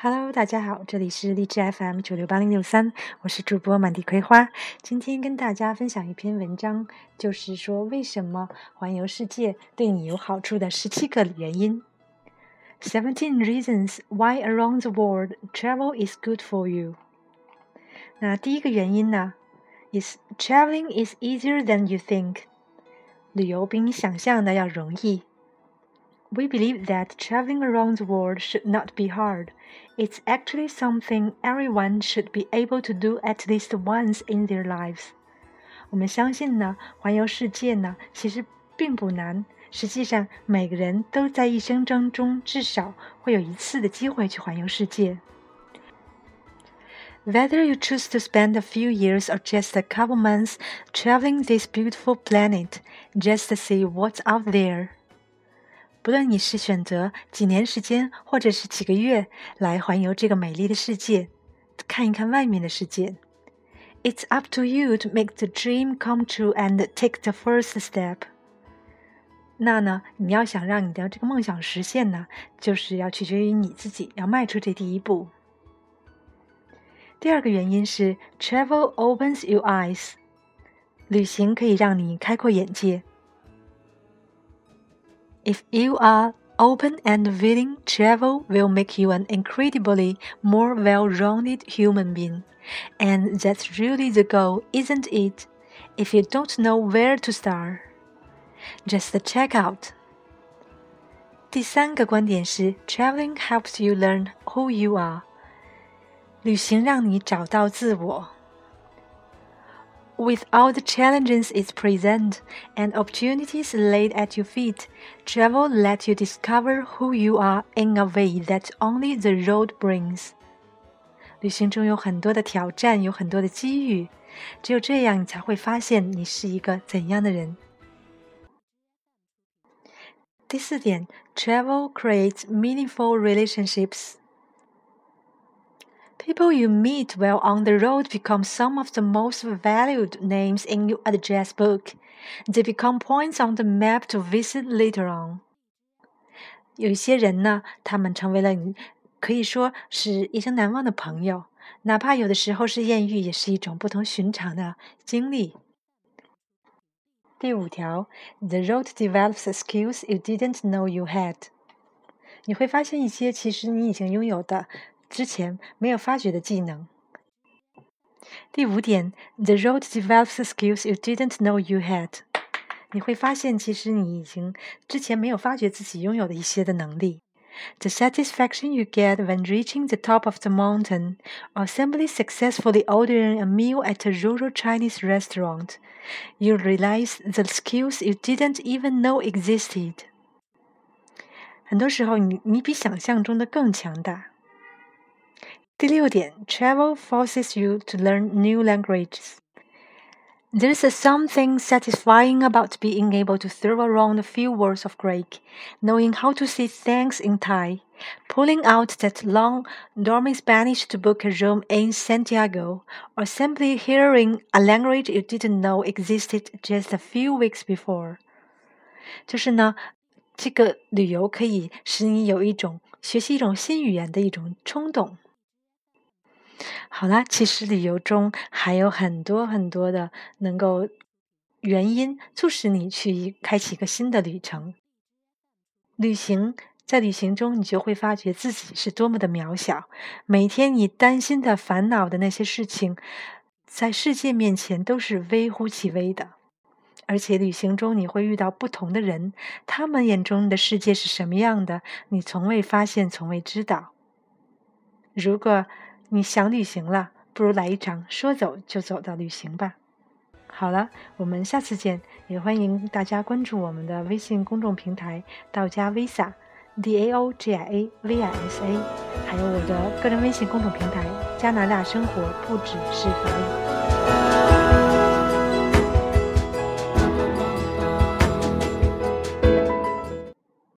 Hello，大家好，这里是荔枝 FM 九六八零六三，我是主播满地葵花。今天跟大家分享一篇文章，就是说为什么环游世界对你有好处的十七个原因。Seventeen reasons why around the world travel is good for you。那第一个原因呢，is traveling is easier than you think。旅游比你想象的要容易。We believe that traveling around the world should not be hard. It's actually something everyone should be able to do at least once in their lives. 我们相信呢，环游世界呢，其实并不难。实际上，每个人都在一生当中至少会有一次的机会去环游世界。Whether you choose to spend a few years or just a couple months traveling this beautiful planet, just to see what's out there. 不论你是选择几年时间，或者是几个月来环游这个美丽的世界，看一看外面的世界，It's up to you to make the dream come true and take the first step。那呢，你要想让你的这个梦想实现呢，就是要取决于你自己，要迈出这第一步。第二个原因是，travel opens your eyes，旅行可以让你开阔眼界。If you are open and willing, travel will make you an incredibly more well rounded human being. And that's really the goal, isn't it? If you don't know where to start, just check out. 第三个观点是，traveling helps you learn who you are。旅行让你找到自我。 with all the challenges it presents and opportunities laid at your feet, travel lets you discover who you are in a way that only the road brings. 旅行中有很多的挑战，有很多的机遇，只有这样，你才会发现你是一个怎样的人。第四点，travel creates meaningful relationships. People you meet while on the road become some of the most valued names in your address book. They become points on the map to visit later on. 有一些人呢，他们成为了你可以说是一生难忘的朋友，哪怕有的时候是艳遇，也是一种不同寻常的经历。第五条，The road develops skills you didn't know you had。你会发现一些其实你已经拥有的 之前没有发觉的技能。第五点，The road develops skills you didn't know you had。你会发现，其实你已经之前没有发觉自己拥有的一些的能力。The satisfaction you get when reaching the top of the mountain, or simply successfully ordering a meal at a rural Chinese restaurant, you realize the skills you didn't even know existed. 很多时候，你你比想象中的更强大。 第六点，travel forces you to learn new languages. There's something satisfying about being able to throw around a few words of Greek, knowing how to say thanks in Thai, pulling out that long, dormant Spanish to book a room in Santiago, or simply hearing a language you didn't know existed just a few weeks before. 就是呢，这个旅游可以使你有一种学习一种新语言的一种冲动。 好啦，其实旅游中还有很多很多的能够原因促使你去开启一个新的旅程。旅行在旅行中，你就会发觉自己是多么的渺小。每天你担心的、烦恼的那些事情，在世界面前都是微乎其微的。而且旅行中你会遇到不同的人，他们眼中的世界是什么样的，你从未发现，从未知道。如果你想旅行了，不如来一场说走就走的旅行吧。好了，我们下次见，也欢迎大家关注我们的微信公众平台“道家 Visa D A O G I A V I S A”，还有我的个人微信公众平台“加拿大生活不只是法语”。